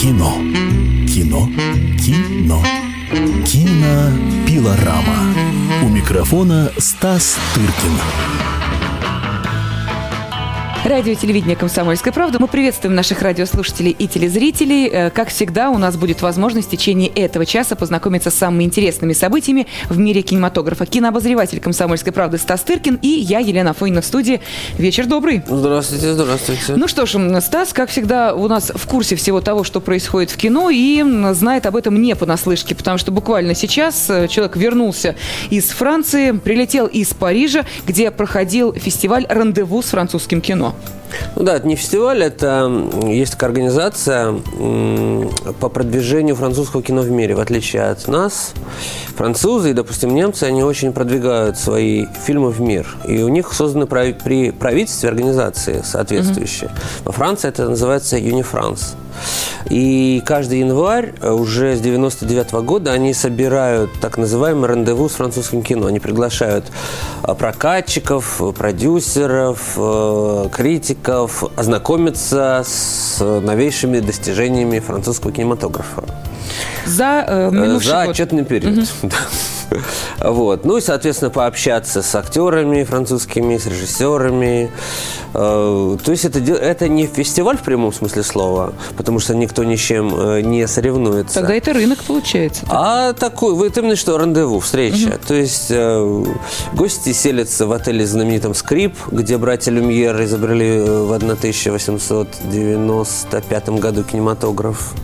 Кино. Кино. Кино. Кинопилорама. У микрофона Стас Тыркин. Радио телевидение «Комсомольская правда». Мы приветствуем наших радиослушателей и телезрителей. Э, Как всегда, у нас будет возможность в течение этого часа познакомиться с самыми интересными событиями в мире кинематографа. Кинообозреватель «Комсомольской правды» Стас Тыркин и я, Елена Фойна, в студии. Вечер добрый. Здравствуйте, здравствуйте. Ну что ж, Стас, как всегда, у нас в курсе всего того, что происходит в кино, и знает об этом не понаслышке, потому что буквально сейчас э, человек вернулся из Франции, прилетел из Парижа, где проходил фестиваль «Рандеву с французским кино». Ну да, это не фестиваль, это есть такая организация по продвижению французского кино в мире. В отличие от нас, французы и, допустим, немцы, они очень продвигают свои фильмы в мир. И у них созданы прави- при правительстве организации соответствующие. Во Франции это называется Юнифранс. И каждый январь э, уже с 99 года они собирают так называемый рандеву с французским кино. Они приглашают э, прокатчиков, продюсеров, э, критиков ознакомиться с новейшими достижениями французского кинематографа. За э, минувший За год. отчетный период. Да. Вот. Ну и, соответственно, пообщаться с актерами французскими, с режиссерами. Э, То есть это, это не фестиваль в прямом смысле слова, потому что никто ни с чем э, не соревнуется. Тогда это рынок получается. А такой, вот именно что рандеву, встреча. То есть э, гости селятся в отеле знаменитом «Скрип», где братья Люмьер изобрели в 1895 году кинематограф.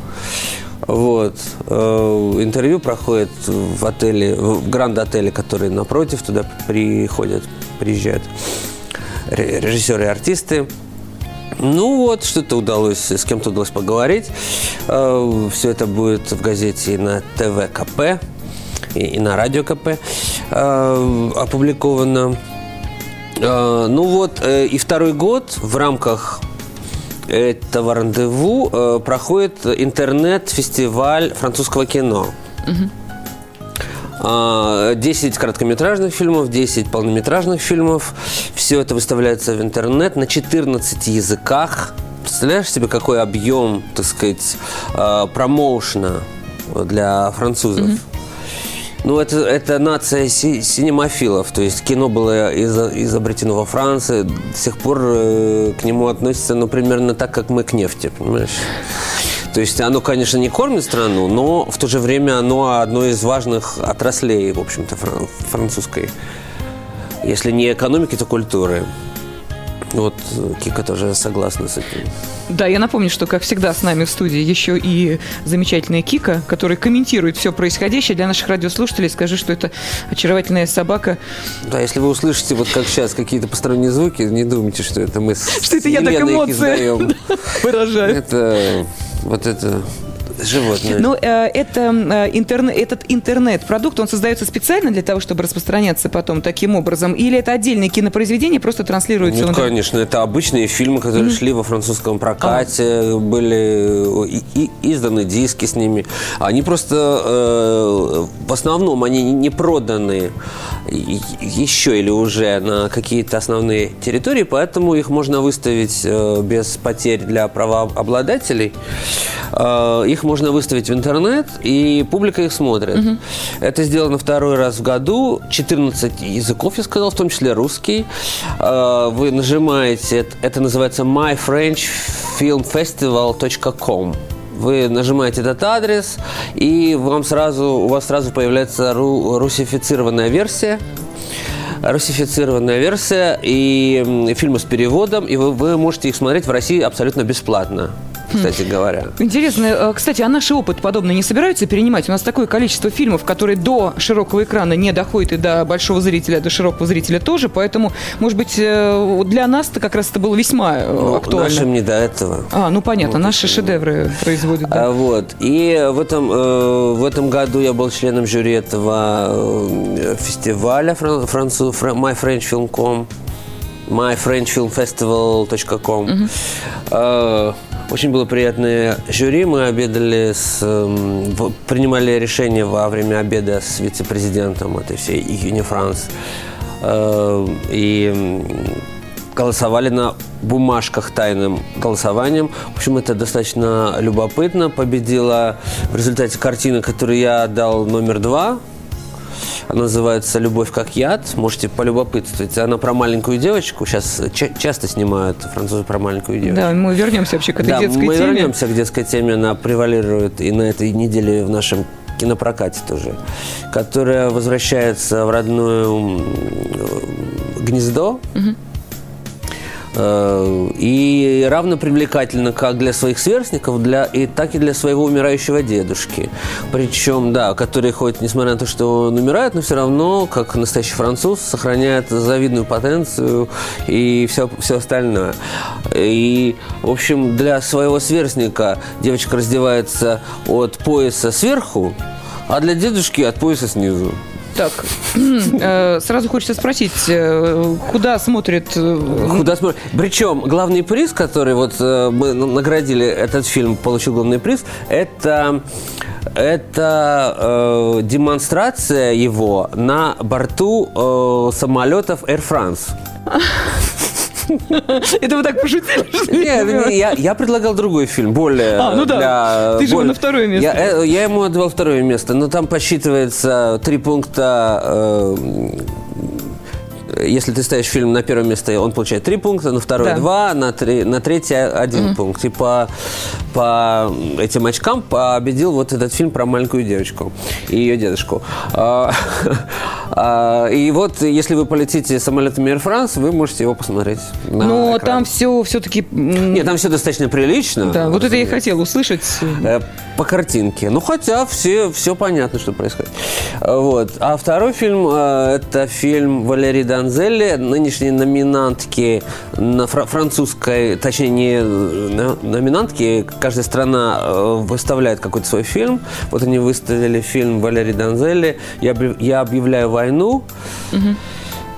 Вот. Э, Интервью проходит в отеле, в гранд-отеле, который напротив, туда приходят, приезжают ре- режиссеры и артисты. Ну вот, что-то удалось, с кем-то удалось поговорить. Все это будет в газете и на ТВ КП, и, на радио КП э, опубликовано. Э, Ну вот, э, и второй год в рамках этого рандеву э, проходит интернет-фестиваль французского кино. А, 10 короткометражных фильмов, 10 полнометражных фильмов. Все это выставляется в интернет на 14 языках. Представляешь себе, какой объем, так сказать, э, промоушена для французов? Ну, это, это нация си- синемофилов. То есть кино было изо- изобретено во Франции. До сих пор э, к нему относятся, ну, примерно так, как мы к нефти, понимаешь? То есть оно, конечно, не кормит страну, но в то же время оно одно из важных отраслей, в общем-то, фран- французской. Если не экономики, то культуры. Вот Кика тоже согласна с этим. Да, я напомню, что, как всегда, с нами в студии еще и замечательная Кика, которая комментирует все происходящее. Для наших радиослушателей скажу, что это очаровательная собака. Да, если вы услышите, вот как сейчас, какие-то посторонние звуки, не думайте, что это мы с Что это я так эмоции выражаю. Это вот это животное. Ну, э, это, э, интерне- этот интернет-продукт, он создается специально для того, чтобы распространяться потом таким образом? Или это отдельные кинопроизведения, просто транслируются? Нет, в интернет? конечно, это обычные фильмы, которые шли во французском прокате, А. были и- и- изданы диски с ними. Они просто, э, в основном, они не проданы еще или уже на какие-то основные территории, поэтому их можно выставить э, без потерь для правообладателей. Э, Их можно выставить в интернет, и публика их смотрит. Это сделано второй раз в году. 14 языков, я сказал, в том числе русский. Э, Вы нажимаете, это- называется myfrenchfilmfestival.com. Вы нажимаете этот адрес, и вам сразу, у вас сразу появляется ру- русифицированная версия русифицированная версия и фильмы с переводом, и вы, вы можете их смотреть в России абсолютно бесплатно, кстати говоря. Интересно, э, кстати, а наши опыт подобно не собираются перенимать? У нас такое количество фильмов, которые до широкого экрана не доходят и до большого зрителя, до широкого зрителя тоже, поэтому, может быть, э, для нас-то как раз это было весьма э, Ну, актуально. Нашим не до этого. А, ну понятно, наши шедевры производят, да. А, вот. И в этом, э, в этом году я был членом жюри этого фестиваля фран- францу- фра- myfrenchfilm.com myfrenchfilmfestival.com Э, Очень было приятное жюри. Мы обедали с... эм, принимали решение во время обеда с вице-президентом этой всей Юнифранс. Э, И голосовали на бумажках тайным голосованием. В общем, это достаточно любопытно. Победила в результате картина, которую я дал номер два. Она называется «Любовь как яд». Можете полюбопытствовать. Она про маленькую девочку. Сейчас ча- часто снимают французы про маленькую девочку. Да, мы вернемся вообще к этой Да, детской мы теме. вернемся к детской теме. Она превалирует и на этой неделе в нашем кинопрокате тоже, которая возвращается в родное м, гнездо. Э, И равно привлекательно как для своих сверстников, для, и так и для своего умирающего дедушки. Причем, да, который хоть, несмотря на то, что он умирает, но все равно, как настоящий француз, сохраняет завидную потенцию и все, все остальное. И, в общем, для своего сверстника девочка раздевается от пояса сверху, а для дедушки от пояса снизу. Так, э, сразу хочется спросить, э, куда смотрит... э, Куда смотришь? Причем главный приз, который вот мы на- наградили этот фильм, получил главный приз, это это э, демонстрация его на борту э, самолетов Air France. Это вы так пошутили? Нет, не, я, я предлагал другой фильм, более... А, ну да. для- Ты же более- на второе место. Я, э, я ему отдавал второе место, но там посчитывается три пункта... э, если ты ставишь фильм на первое место, он получает три пункта, на второе Да. два, на, три, на третье один пункт. И по, по этим очкам победил вот этот фильм про маленькую девочку и ее дедушку. А, а, И вот, если вы полетите самолетами Air France, вы можете его посмотреть. Но экране. там все все-таки... Нет, там все достаточно прилично. Да, вот это я и хотела услышать. Э, По картинке. Ну, хотя все, все понятно, что происходит. Вот. А второй фильм э, это фильм Валерии Донзелли, нынешней номинантки на фра- французской, точнее, не э, на- номинантки, каждая страна э, выставляет какой-то свой фильм. Вот они выставили фильм Валерии Донзелли «Я, я объявляю войну».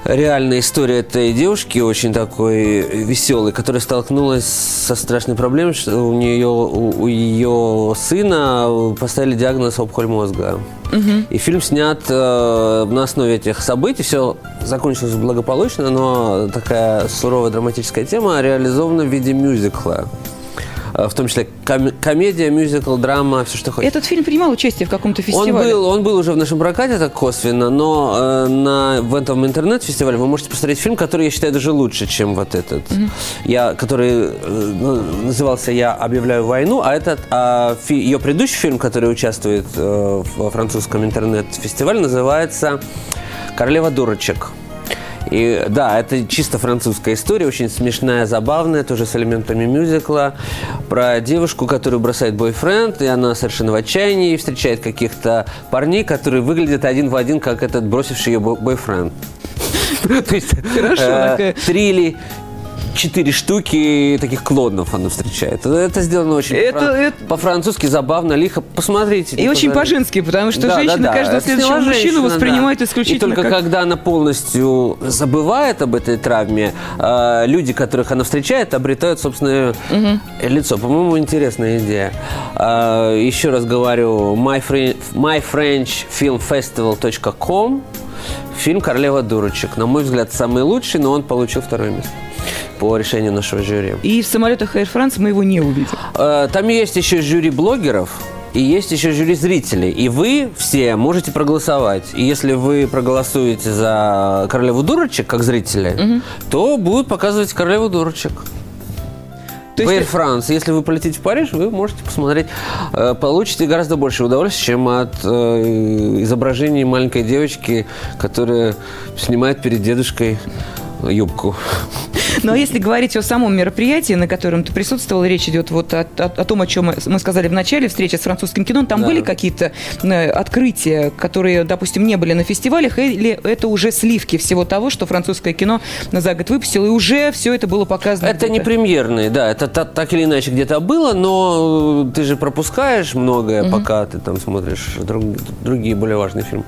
Реальная история этой девушки, очень такой веселой, которая столкнулась со страшной проблемой, что у нее, у, у ее сына поставили диагноз опухоль мозга. И фильм снят э, на основе этих событий. Все закончилось благополучно, но такая суровая драматическая тема реализована в виде мюзикла. Э, В том числе ком- комедия, мюзикл, драма, все, что хочешь. Этот фильм принимал участие в каком-то Он фестивале? был, он был уже в нашем прокате так косвенно, но э, на, в этом интернет-фестивале вы можете посмотреть фильм, который я считаю даже лучше, чем вот этот. Я, который э, ну, назывался «Я объявляю войну», а этот, а, фи- ее предыдущий фильм, который участвует э, во французском интернет-фестивале, называется «Королева дурочек». И да, это чисто французская история, очень смешная, забавная, тоже с элементами мюзикла, про девушку, которую бросает бойфренд, и она совершенно в отчаянии, и встречает каких-то парней, которые выглядят один в один, как этот бросивший ее бо- бойфренд. То есть Хорошо, э, такая. Четыре штуки таких клонов она встречает. Это сделано очень Это- фран- это- по-французски забавно, лихо. Посмотрите. И очень пожалуйста. по-женски, потому что Да, женщина да, да. каждого следующего мужчину воспринимает да. исключительно И только как... когда она полностью забывает об этой травме, э, люди, которых она встречает, обретают собственное лицо. По-моему, интересная идея. Э, еще раз говорю, my, Fre- myfrenchfilmfestival.com Фильм «Королева дурочек». На мой взгляд, самый лучший, но он получил второе место по решению нашего жюри. И в самолетах Air France мы его не увидим. Э, Там есть еще жюри блогеров и есть еще жюри зрителей. И вы все можете проголосовать. И если вы проголосуете за королеву дурочек, как зрители, то будут показывать королеву дурочек. То в Air есть- France. Если вы полетите в Париж, вы можете посмотреть. Э, Получите гораздо больше удовольствия, чем от э, изображений маленькой девочки, которая снимает перед дедушкой юбку. Ну, а если говорить о самом мероприятии, на котором ты присутствовал, речь идет вот о, о- о том, о чем мы- сказали в начале, встречи с французским кино, там Да. были какие-то э, открытия, которые, допустим, не были на фестивалях, или это уже сливки всего того, что французское кино за год выпустило, и уже все это было показано Это не премьерные, да, это та- так или иначе где-то было, но э, ты же пропускаешь многое, пока ты там смотришь друг- другие более важные фильмы.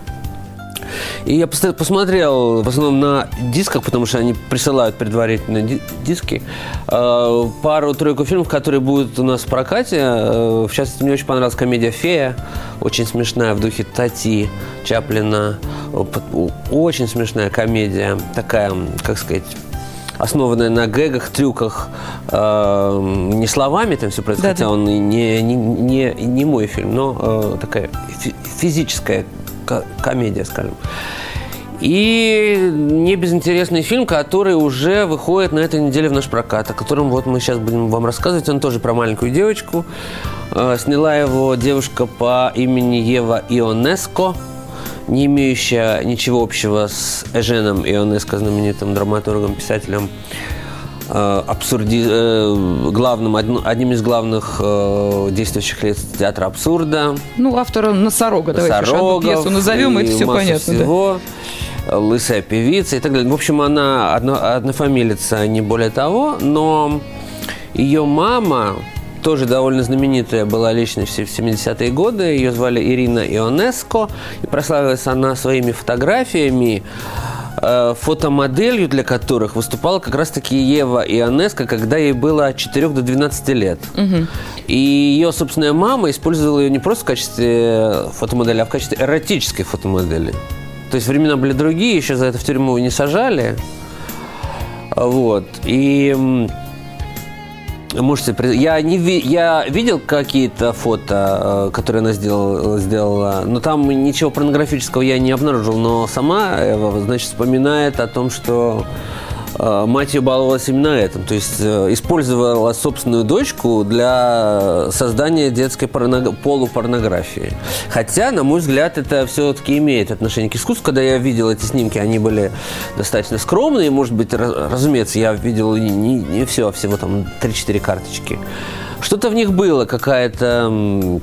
И я посмотрел в основном на дисках, потому что они присылают предварительно ди- диски, э, пару-тройку фильмов, которые будут у нас в прокате. Э, в частности, мне очень понравилась комедия «Фея», очень смешная, в духе Тати Чаплина. Очень смешная комедия, такая, как сказать, основанная на гэгах, трюках, э, не словами там все происходит, Да-да. хотя он и не, не, не, не мой фильм, но э, такая фи- физическая комедия, скажем. И не безинтересный фильм, который уже выходит на этой неделе в наш прокат, о котором вот мы сейчас будем вам рассказывать. Он тоже про маленькую девочку. Э, Сняла его девушка по имени Ева Ионеско, не имеющая ничего общего с Эженом Ионеско, знаменитым драматургом, писателем, абсурди... э, главным, одним из главных э, действующих лиц театра абсурда. Ну, автора «Носорога». Давайте одну пьесу назовем, и это все понятно. да. всего. Лысая певица и так далее. В общем, она одно, однофамилица, не более того, но ее мама тоже довольно знаменитая была личность в 70-е годы. Ее звали Ирина Ионеско. И прославилась она своими фотографиями, э, фотомоделью для которых выступала как раз-таки Ева Ионеско, когда ей было от 4 до 12 лет. И ее собственная мама использовала ее не просто в качестве фотомодели, а в качестве эротической фотомодели. То есть времена были другие, еще за это в тюрьму не сажали. Вот. И можете... Я, не я видел какие-то фото, э, которые она сделала, сделала, но там ничего порнографического я не обнаружил. Но сама Эва, значит, вспоминает о том, что мать ее баловалась именно этим. То есть э, использовала собственную дочку для создания детской порно- полупорнографии. Хотя, на мой взгляд, это все-таки имеет отношение к искусству. Когда я видел эти снимки, они были достаточно скромные. Может быть, раз- разумеется, я видел не, не- не все, а всего там 3-4 карточки. Что-то в них было, какая-то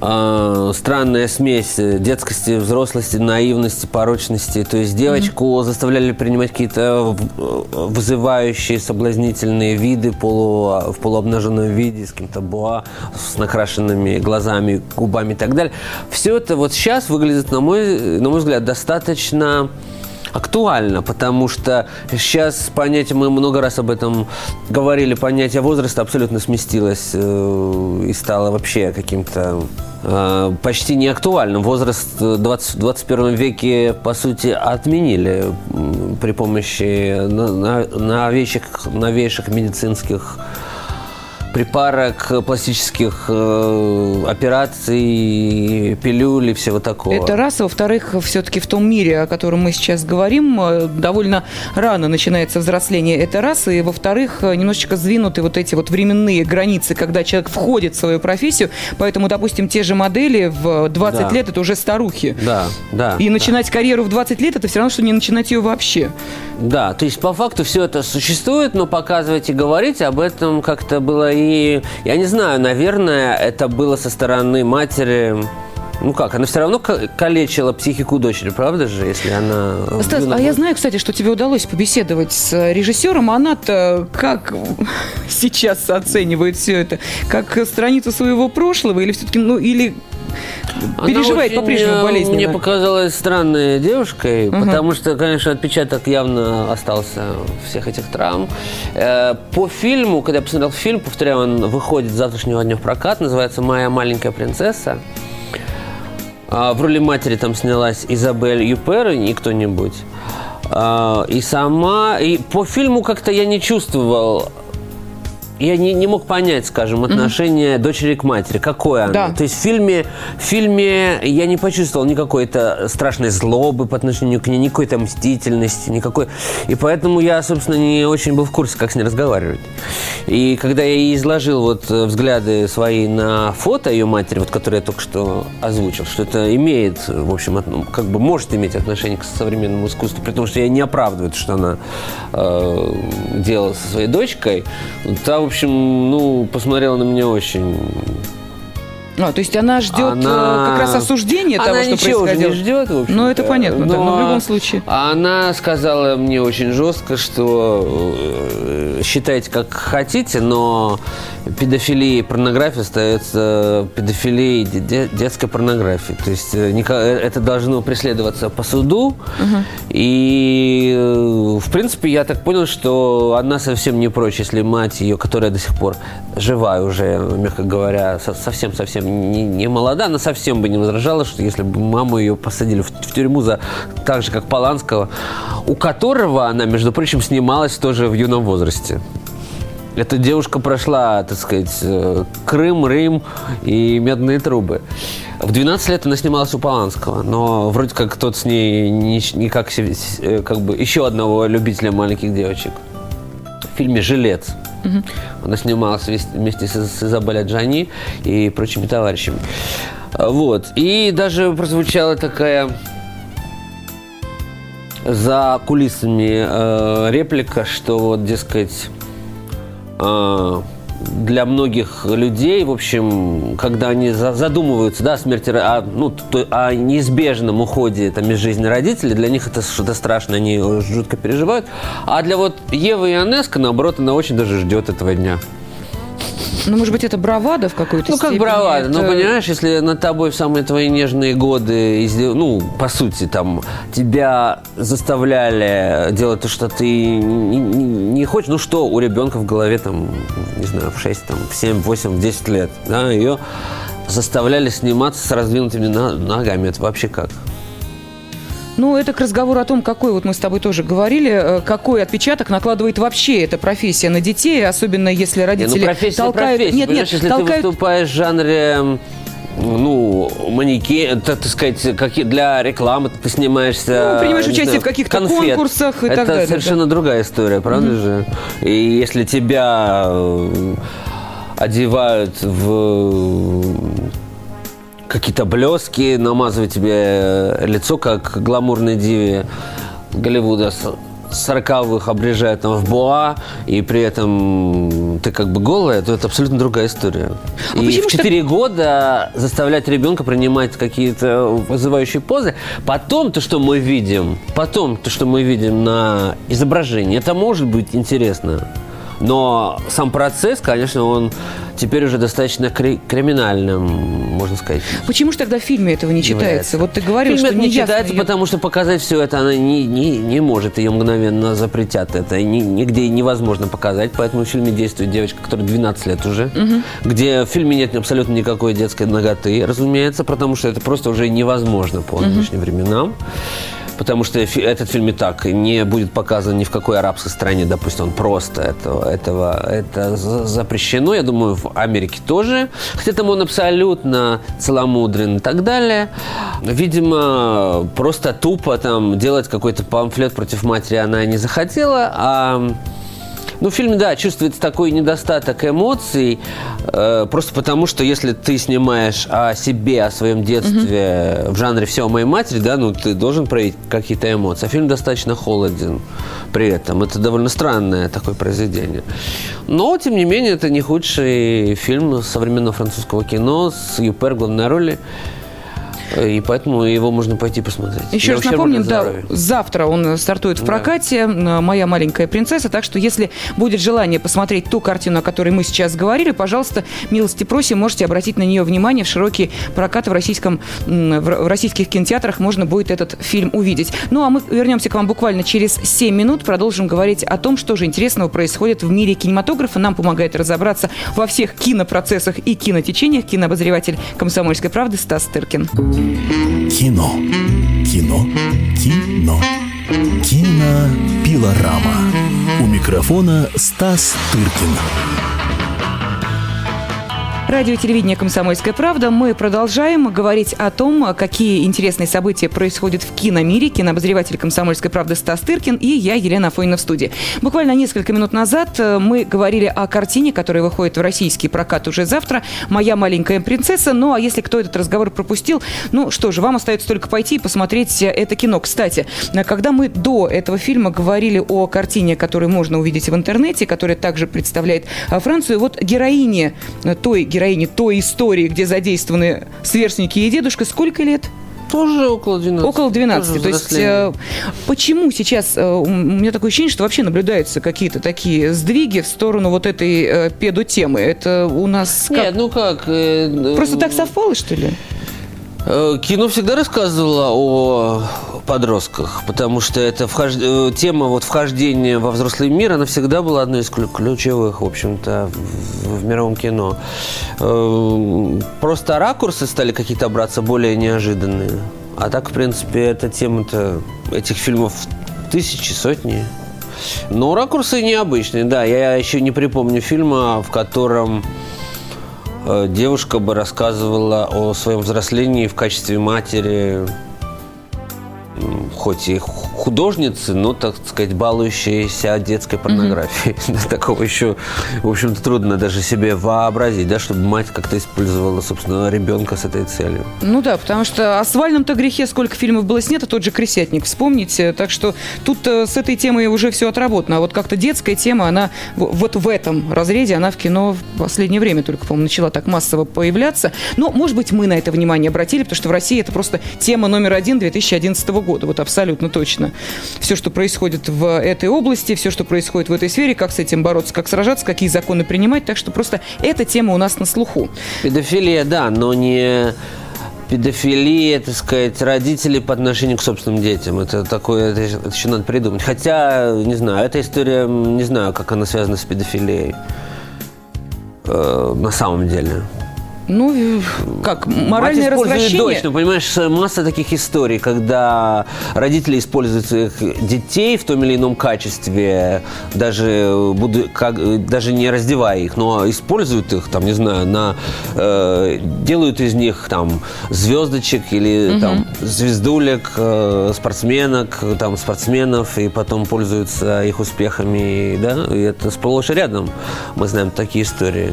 а, странная смесь э, детскости, взрослости, наивности, порочности. То есть девочку заставляли принимать какие-то в- э, вызывающие, соблазнительные виды полу, в полуобнаженном виде, с каким-то буа, с накрашенными глазами, губами и так далее. Все это вот сейчас выглядит, на мой, на мой взгляд, достаточно актуально, потому что сейчас понятие, мы много раз об этом говорили, понятие возраста абсолютно сместилось э, и стало вообще каким-то э, почти не актуальным. Возраст э, 20, в 21 веке, по сути, отменили при помощи новейших, новейших медицинских припарок, пластических э, операций, пилюль и всего такого. Это раз. Во-вторых, все-таки в том мире, о котором мы сейчас говорим, э, довольно рано начинается взросление. Это раз. И во-вторых, э, немножечко сдвинуты вот эти вот временные границы, когда человек входит в свою профессию. Поэтому, допустим, те же модели в 20 Да. лет – это уже старухи. Да, да. И да. начинать карьеру в 20 лет – это все равно, что не начинать ее вообще. Да, то есть по факту все это существует, но показывать и говорить об этом как-то было и... Я не знаю, наверное, это было со стороны матери... Ну как, она все равно ка- калечила психику дочери, правда же, если она... Стас, юном а я знаю, кстати, что тебе удалось побеседовать с режиссером. Она-то как сейчас оценивает все это? Как страницу своего прошлого? Или все-таки, ну, или Она переживает по-прежнему э, болезненно? Мне показалась странной девушкой, потому что, конечно, отпечаток явно остался всех этих травм. Э, По фильму, когда я посмотрел фильм, повторяю, он выходит с завтрашнего дня в прокат, называется «Моя маленькая принцесса». А, В роли матери там снялась Изабель Юпер, не кто-нибудь. А, И сама... И по фильму как-то я не чувствовал... Я не, не мог понять, скажем, отношение дочери к матери. Какое оно? Да. То есть в фильме, в фильме я не почувствовал никакой-то страшной злобы по отношению к ней, никакой то мстительности, никакой... И поэтому я, собственно, не очень был в курсе, как с ней разговаривать. И когда я ей изложил вот э, взгляды свои на фото ее матери, вот которое я только что озвучил, что это имеет, в общем, ну, как бы может иметь отношение к современному искусству, при том, что я не оправдываю, то, что она э, делала со своей дочкой, та, в общем, ну, посмотрела на меня очень А, то есть она ждет э, Она- как раз осуждения того, Она что ничего уже происходило? не ждет, в общем. Ну, это понятно, да, но в любом случае. Она сказала мне очень жестко, что э, считайте как хотите, но педофилия и порнография остается педофилией де- де- детской порнографии. То есть э, э, это должно преследоваться по суду. И, э, в принципе, я так понял, что она совсем не прочь, если мать ее, которая до сих пор живая уже, мягко говоря, со- совсем-совсем не, не молода, она совсем бы не возражала, что если бы маму ее посадили в, в тюрьму за так же, как Поланского, у которого она, между прочим, снималась тоже в юном возрасте. Эта девушка прошла, так сказать, э, Крым, Рим и медные трубы. В 12 лет она снималась у Поланского, но вроде как тот с ней не, не как, э, как бы еще одного любителя маленьких девочек. В фильме «Жилец». Она снималась вместе, с, с Изабеллой Джани и прочими товарищами. Вот. И даже прозвучала такая за кулисами э, реплика, что вот, дескать, э, для многих людей, в общем, когда они за- задумываются, да, о смерти, о, ну, то- о неизбежном уходе там, из жизни родителей, для них это что-то страшное, они жутко переживают. А для вот Евы и Анеска, наоборот, она очень даже ждет этого дня. Ну, может быть, это бравада в какой-то Ну, как степени? бравада. Ну, Это- понимаешь, если над тобой в самые твои нежные годы, ну, по сути, там, тебя заставляли делать то, что ты не, не- хочешь, ну, что у ребенка в голове, там, не знаю, в 6, там, в 7, 8, в 10 лет, да, ее заставляли сниматься с раздвинутыми ногами. Это вообще как? Ну, это к разговору о том, какой, вот мы с тобой тоже говорили, э, какой отпечаток накладывает вообще эта профессия на детей, особенно если Не, родители ну, профессия толкают... профессия. Нет, нет, если толкают... ты выступаешь в жанре ну, манекен, так, так сказать, как для рекламы ты снимаешься. Ну, принимаешь не участие знаю, в каких-то конфет. конкурсах и Это так далее, совершенно другая история, правда же? И если тебя э, одевают в какие-то блески, намазывают тебе лицо, как гламурной диве Голливуда с 40-х обрежают там в буа, и при этом ты как бы голая, то это абсолютно другая история. А и в ж так- 4 года заставлять ребенка принимать какие-то вызывающие позы, потом то, что мы видим, потом то, что мы видим на изображении, это может быть интересно. Но сам процесс, конечно, он теперь уже достаточно кри- криминальным, можно сказать. Почему же тогда в фильме этого не читается? является. Вот ты говорил, Фильм что это не читается, её- потому что показать все это она не, не, не может, ее мгновенно запретят. Это ни- нигде невозможно показать, поэтому в фильме действует девочка, которая 12 лет уже, где в фильме нет абсолютно никакой детской ноготы, разумеется, потому что это просто уже невозможно по нынешним временам. Потому что этот фильм и так не будет показан ни в какой арабской стране, допустим, он просто этого, этого это за- запрещено. Я думаю, в Америке тоже. Хотя там он абсолютно целомудрен и так далее. Видимо, просто тупо там делать какой-то памфлет против матери она не захотела, а ну, в фильме, да, чувствуется такой недостаток эмоций, э, просто потому, что если ты снимаешь о себе, о своем детстве в жанре «Все о моей матери», да, ну, ты должен проявить какие-то эмоции. А фильм достаточно холоден при этом. Это довольно странное такое произведение. Но, тем не менее, это не худший фильм современного французского кино с Юпер в главной роли. Э, И поэтому его можно пойти посмотреть. Еще раз напомним, да, завтра он стартует в прокате м, «Моя маленькая принцесса», так что если будет желание посмотреть ту картину, о которой мы сейчас говорили, пожалуйста, милости просим, можете обратить на нее внимание. В широкий прокат в, российском, в российских кинотеатрах можно будет этот фильм увидеть. Ну, а мы вернемся к вам буквально через 7 минут, продолжим говорить о том, что же интересного происходит в мире кинематографа. Нам помогает разобраться во всех кинопроцессах и кинотечениях кинообозреватель «Комсомольской правды» Стас Тыркин. Кино. Кино. Кино. Кинопилорама. У микрофона Стас Тыркин. Радио телевидение «Комсомольская правда». Мы продолжаем говорить о том, какие интересные события происходят в киномире. Кинообозреватель «Комсомольской правды» Стас Тыркин и я, Елена Афонина в студии. Буквально несколько минут назад э, мы говорили о картине, которая выходит в российский прокат уже завтра «Моя маленькая принцесса». Ну, а если кто этот разговор пропустил, ну что же, вам остается только пойти и посмотреть э, это кино. Кстати, э, когда мы до этого фильма говорили о картине, которую можно увидеть в интернете, которая также представляет Францию, вот героине э, той героини той истории, где задействованы сверстники и дедушка, сколько лет? Тоже около 12. Около 12. Тоже То есть э, почему сейчас э, у меня такое ощущение, что вообще наблюдаются какие-то такие сдвиги в сторону вот этой э, педотемы? Это у нас как? Нет, ну как? э, Просто э, так совпало, что ли? э, Кино всегда рассказывало о подростках, потому что это вхож... э, тема вот вхождения во взрослый мир, она всегда была одной из ключ- ключевых, в общем-то, в, в мировом кино. Э, Просто ракурсы стали какие-то браться более неожиданные. А так, в принципе, эта тема-то этих фильмов тысячи, сотни. Но ракурсы необычные, да. Я еще не припомню фильма, в котором э, девушка бы рассказывала о своем взрослении в качестве матери, хоть и художницы, но, так сказать, балующейся детской порнографией. Такого еще, в общем-то, трудно даже себе вообразить, да, чтобы мать как-то использовала, собственно, ребенка с этой целью. Ну да, потому что о свальном-то грехе сколько фильмов было снято, тот же «Крысятник», вспомните. Так что тут э, с этой темой уже все отработано. А вот как-то детская тема, она вот в этом разрезе, она в кино в последнее время только, по-моему, начала так массово появляться. Но, может быть, мы на это внимание обратили, потому что в России это просто тема номер один 2011 года, вот абсолютно точно. Все, что происходит в этой области, все, что происходит в этой сфере, как с этим бороться, как сражаться, какие законы принимать. Так что просто эта тема у нас на слуху. Педофилия, да, но не педофилия, так сказать, родителей по отношению к собственным детям. Это такое, это, еще надо придумать. Хотя, не знаю, эта история, не знаю, как она связана с педофилией. Э, на самом деле. Ну, как, моральное Мать развращение. дочь. Ну, понимаешь, масса таких историй, когда родители используют своих детей в том или ином качестве, даже, буду, как, даже не раздевая их, но используют их, там, не знаю, на, э, делают из них там звездочек или там звездулек, э, спортсменок, там, спортсменов, и потом пользуются их успехами, да, и это сплошь и рядом. Мы знаем такие истории.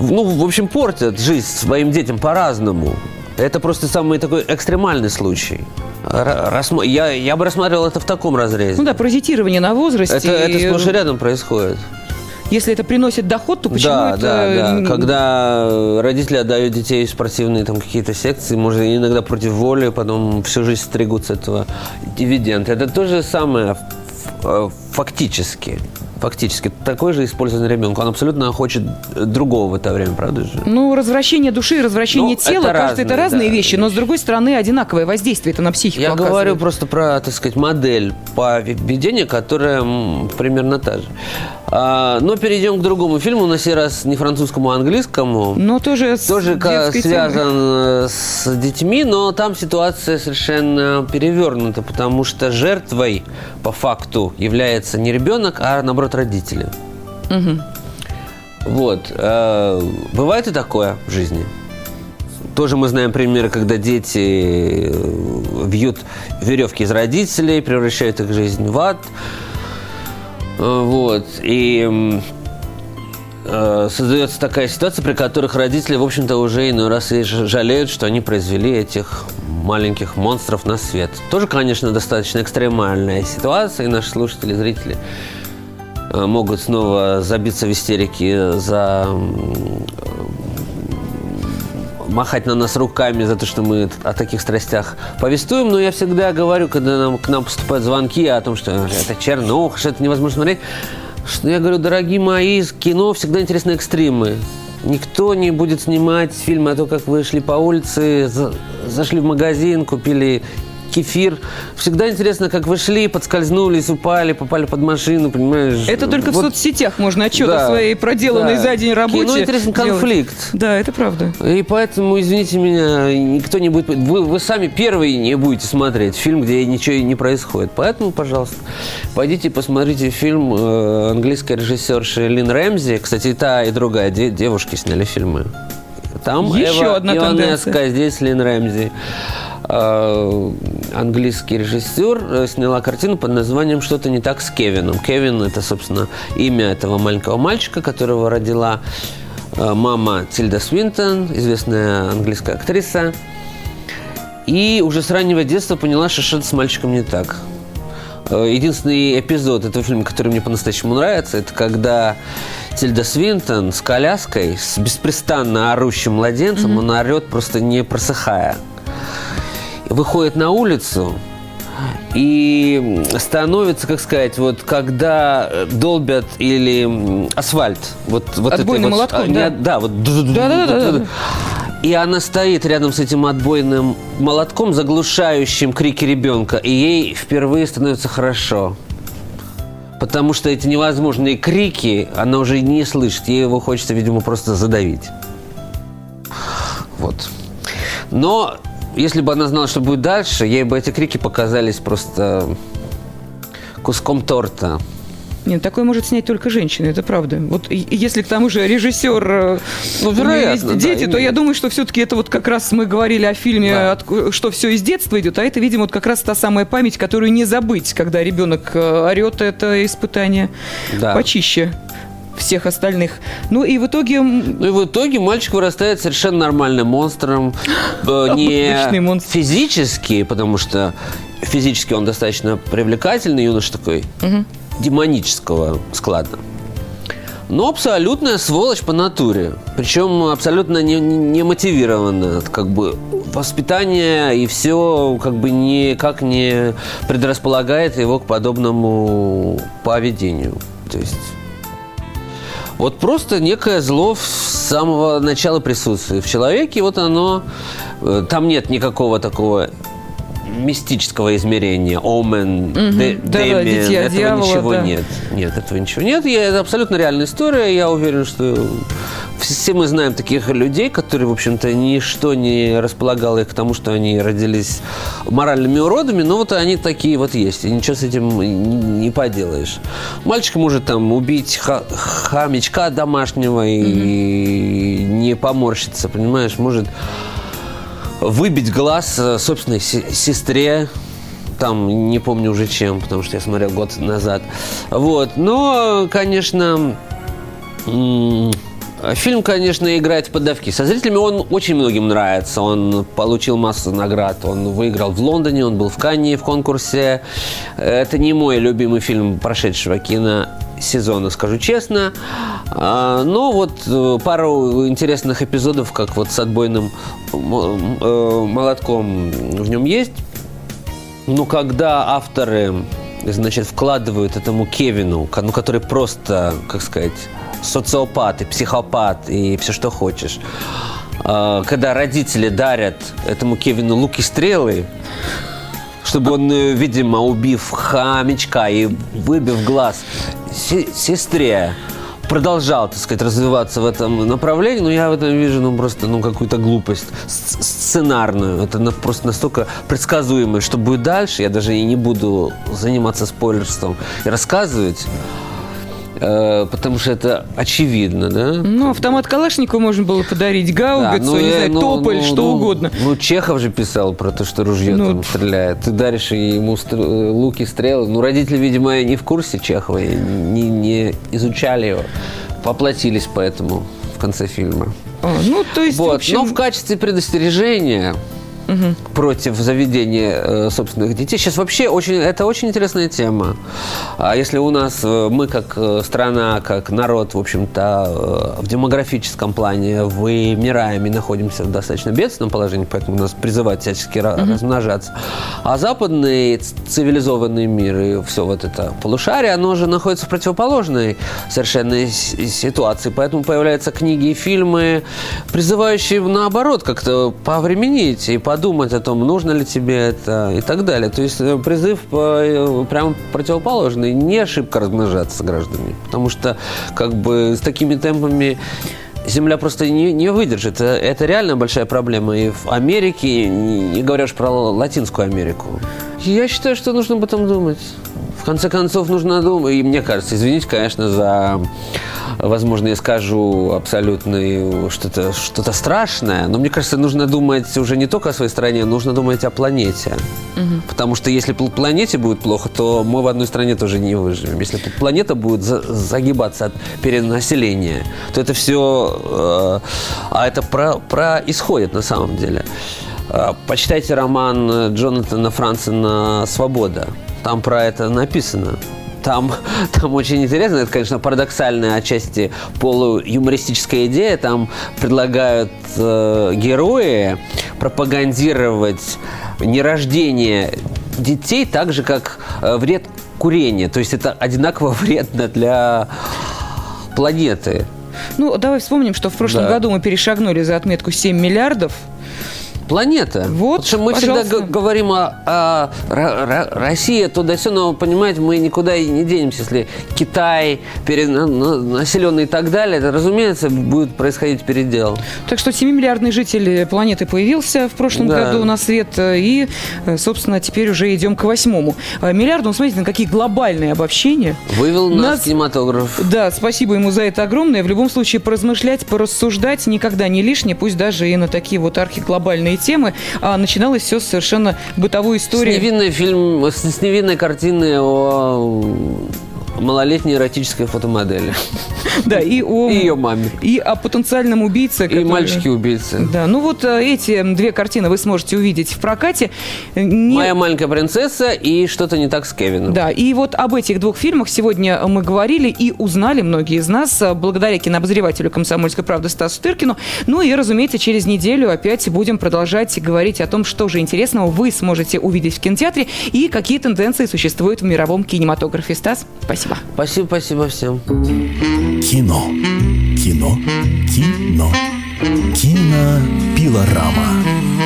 Ну, в общем, портят жизнь своим детям по-разному. Это просто самый такой экстремальный случай. Ра- рассма- Я, я бы рассматривал это в таком разрезе. Ну да, паразитирование на возрасте. это, это И, сплошь и рядом происходит. Если это приносит доход, то почему да, это... да, да. Когда родители отдают детей в спортивные там какие-то секции, может, иногда против воли, потом всю жизнь стригут с этого дивиденд. Это то же самое фактически. Фактически. Такой же использованный ребенок. Он абсолютно хочет другого в это время, правда же? Ну, развращение души и развращение Ну, тела, это кажется, это разные, разные да, вещи, но с другой стороны одинаковое воздействие это на психику Я оказывает. говорю просто про, так сказать, модель поведения, которая примерно та же. А, но перейдем к другому фильму, на сей раз не французскому, а английскому. Но тоже с Тоже детской темой. связан э, с детьми, но там ситуация совершенно перевернута, потому что жертвой по факту является не ребенок, а наоборот родители. Вот. э, Бывает и такое в жизни. Тоже мы знаем примеры, когда дети э, вьют веревки из родителей, превращают их жизнь в ад. Э, Вот. И э, создается такая ситуация, при которых родители, в общем-то, уже иной раз и жалеют, что они произвели этих маленьких монстров на свет. Тоже, конечно, достаточно экстремальная ситуация, и наши слушатели, зрители могут снова забиться в истерике за махать на нас руками за то, что мы о таких страстях повествуем, но я всегда говорю, когда нам, к нам поступают звонки о том, что это чернуха, что это невозможно смотреть, что я говорю, дорогие мои, кино всегда интересны экстримы. Никто не будет снимать фильмы о том, как вы шли по улице, за- зашли в магазин, купили кефир. Всегда интересно, как вы шли, подскользнулись, упали, попали под машину, понимаешь? Это только в Вот соцсетях можно отчет о да, своей проделанной да. за день работе Кино интересен делать. конфликт. Да, это правда. И поэтому, извините меня, никто не будет... Вы, вы сами первые не будете смотреть фильм, где ничего и не происходит. Поэтому, пожалуйста, пойдите посмотрите фильм э, английской режиссерши Лин Рэмзи. Кстати, и та, и другая де- девушки сняли фильмы. Там Еще Эва одна тенденция. здесь Лин Рэмзи. Э, английский режиссер э, сняла картину под названием «Что-то не так с Кевином». Кевин – это, собственно, имя этого маленького мальчика, которого родила э, мама Тильда Свинтон, известная английская актриса. И уже с раннего детства поняла, что что-то с мальчиком не так. Единственный эпизод этого фильма, который мне по-настоящему нравится, это когда Тильда Свинтон с коляской, с беспрестанно орущим младенцем, он орет просто не просыхая. Выходит на улицу и становится, как сказать, вот когда э, долбят или асфальт, вот, вот Отбойным этой вот, молотком, а, не- да. да, вот Да-да-да-да-да. И она стоит рядом с этим отбойным молотком, заглушающим крики ребенка, и ей впервые становится хорошо. Потому что эти невозможные крики она уже не слышит. Ей его хочется, видимо, просто задавить. Вот. Но если бы она знала, что будет дальше, ей бы эти крики показались просто куском торта. Нет, такое может снять только женщина, это правда. Вот если к тому же режиссер, э, ну, вероятно, есть дети, да, то я думаю, что все-таки это вот как раз мы говорили о фильме, да. от, что все из детства идет, а это, видимо, вот как раз та самая память, которую не забыть, когда ребенок э, орет, это испытание да. почище всех остальных. Ну и в итоге... Ну и в итоге мальчик вырастает совершенно нормальным монстром. Э, не монстр. физически, потому что физически он достаточно привлекательный юнош такой. Угу демонического склада. Но абсолютная сволочь по натуре. Причем абсолютно не, не мотивированная. Как бы воспитание и все как бы никак не предрасполагает его к подобному поведению. То есть вот просто некое зло с самого начала присутствует в человеке. Вот оно... Э, там нет никакого такого мистического измерения, Омен, угу. Дэмиен, да, этого дьявола, ничего да. нет. Нет, этого ничего нет. Я, это абсолютно реальная история. Я уверен, что все мы знаем таких людей, которые, в общем-то, ничто не располагало их к тому, что они родились моральными уродами, но вот они такие вот есть, и ничего с этим не поделаешь. Мальчик может там убить ха- хомячка домашнего и не поморщиться, понимаешь, может выбить глаз э, собственной сестре, там не помню уже чем, потому что я смотрел год назад. Вот, но, конечно, Фильм, конечно, играет в подавки. Со зрителями он очень многим нравится. Он получил массу наград. Он выиграл в Лондоне, он был в Канне в конкурсе. Это не мой любимый фильм прошедшего кино сезона, скажу честно. А, но вот э, пару интересных эпизодов, как вот с отбойным э, молотком в нем есть. Но когда авторы значит, вкладывают этому Кевину, ну, который просто, как сказать, социопат и психопат и все, что хочешь, а, когда родители дарят этому Кевину луки стрелы, чтобы он, э, видимо, убив хомячка и выбив глаз сестре, продолжал, так сказать, развиваться в этом направлении, но я в этом вижу, ну, просто, ну, какую-то глупость сценарную. Это просто настолько предсказуемо, что будет дальше. Я даже и не буду заниматься спойлерством и рассказывать. Э, потому что это очевидно, да? Ну, автомат Калашникова можно было подарить, гаубицу, да, ну, не знаю, ну, тополь, ну, что ну, угодно. Ну, Чехов же писал про то, что ружье ну, там стреляет. Ты даришь ему стр- луки, стрелы. Ну, родители, видимо, не в курсе Чехова, не, не изучали его, поплатились поэтому в конце фильма. А, ну, то есть, вот. в общем... Но в качестве предостережения угу. против заведения э, собственных детей. Сейчас вообще очень, это очень интересная тема. А если у нас э, мы как э, страна, как народ, в общем-то, в демографическом плане вымираем и находимся в достаточно бедственном положении, поэтому нас призывают всячески угу. размножаться. А западный цивилизованный мир и все вот это полушарие, оно же находится в противоположной совершенно ситуации. Поэтому появляются книги и фильмы, призывающие наоборот как-то повременить и подумать подумать о том, нужно ли тебе это и так далее. То есть э, призыв э, прям противоположный. Не ошибка размножаться граждане. Потому что как бы с такими темпами Земля просто не, не выдержит. Это, это реально большая проблема и в Америке, не говоря уж про Латинскую Америку. Я считаю, что нужно об этом думать. В конце концов, нужно думать. И мне кажется, извините, конечно, за возможно, я скажу абсолютно что-то что страшное, но мне кажется, нужно думать уже не только о своей стране, нужно думать о планете. Угу. Потому что если планете будет плохо, то мы в одной стране тоже не выживем. Если планета будет за загибаться от перенаселения, то это все... Э, а это про, происходит на самом деле. Э, почитайте роман Джонатана Франсена «Свобода». Там про это написано. Там, там очень интересно, это, конечно, парадоксальная отчасти полуюмористическая идея. Там предлагают э, герои пропагандировать нерождение детей так же, как э, вред курения. То есть это одинаково вредно для планеты. Ну, давай вспомним, что в прошлом Да. году мы перешагнули за отметку 7 миллиардов. Планета. Вот, Потому что мы пожалуйста. всегда говорим о, о Ро- Ро- Россия туда-сюда, но, понимаете, мы никуда и не денемся, если Китай, пере- на- на- населенный и так далее, это, разумеется, будет происходить передел. Так что 7-миллиардный житель планеты появился в прошлом Да. году на свет. э, И, э, собственно, теперь уже идем к восьмому. Э, Миллиарду, ну, смотрите, на какие глобальные обобщения. Вывел нас Нас- кинематограф. Да, спасибо ему за это огромное. В любом случае, поразмышлять, порассуждать никогда не лишнее, пусть даже и на такие вот архиглобальные темы. А начиналось все с совершенно бытовой С истории. невинной фильм, с, с невинной картины о малолетней эротической фотомодели. Да, и о, И ее маме. и о потенциальном убийце. И мальчики-убийцы. Да, ну вот э, эти две картины вы сможете увидеть в прокате. Э, Не- Моя маленькая принцесса и что-то не так с Кевином. Да, и вот об этих двух фильмах сегодня мы говорили и узнали многие из нас э, благодаря кинообозревателю «Комсомольской правды» Стасу Тыркину. Ну и, разумеется, через неделю опять будем продолжать говорить о том, что же интересного вы сможете увидеть в кинотеатре и какие тенденции существуют в мировом кинематографе. Стас, спасибо. Спасибо, спасибо всем. Кино. Кино. Кино. Кинопилорама.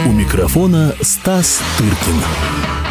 У микрофона Стас Тыркин.